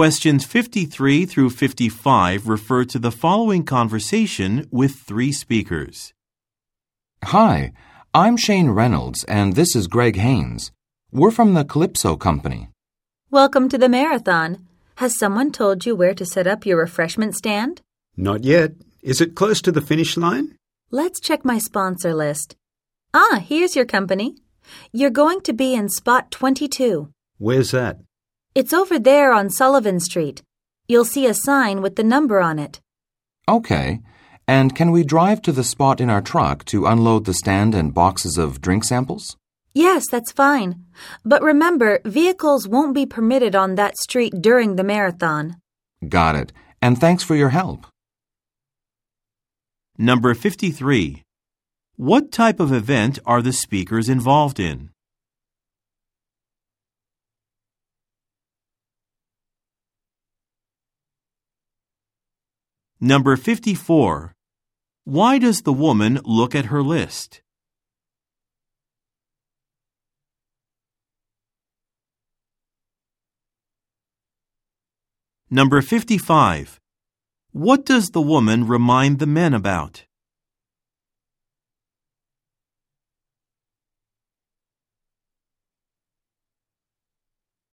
Questions 53 through 55 refer to the following conversation with three speakers. Hi, I'm Shane Reynolds, and this is Greg Haynes. We're from the Calypso Company. Welcome to the marathon. Has someone told you where to set up your refreshment stand? Not yet. Is it close to the finish line? Let's check my sponsor list. Ah, here's your company. You're going to be in spot 22. Where's that? It's over there on Sullivan Street. You'll see a sign with the number on it. Okay. And can we drive to the spot in our truck to unload the stand and boxes of drink samples? Yes, that's fine. But remember, vehicles won't be permitted on that street during the marathon. Got it. And thanks for your help. Number 53. What type of event are the speakers involved in? Number 54. Why does the woman look at her list? Number 55. What does the woman remind the men about?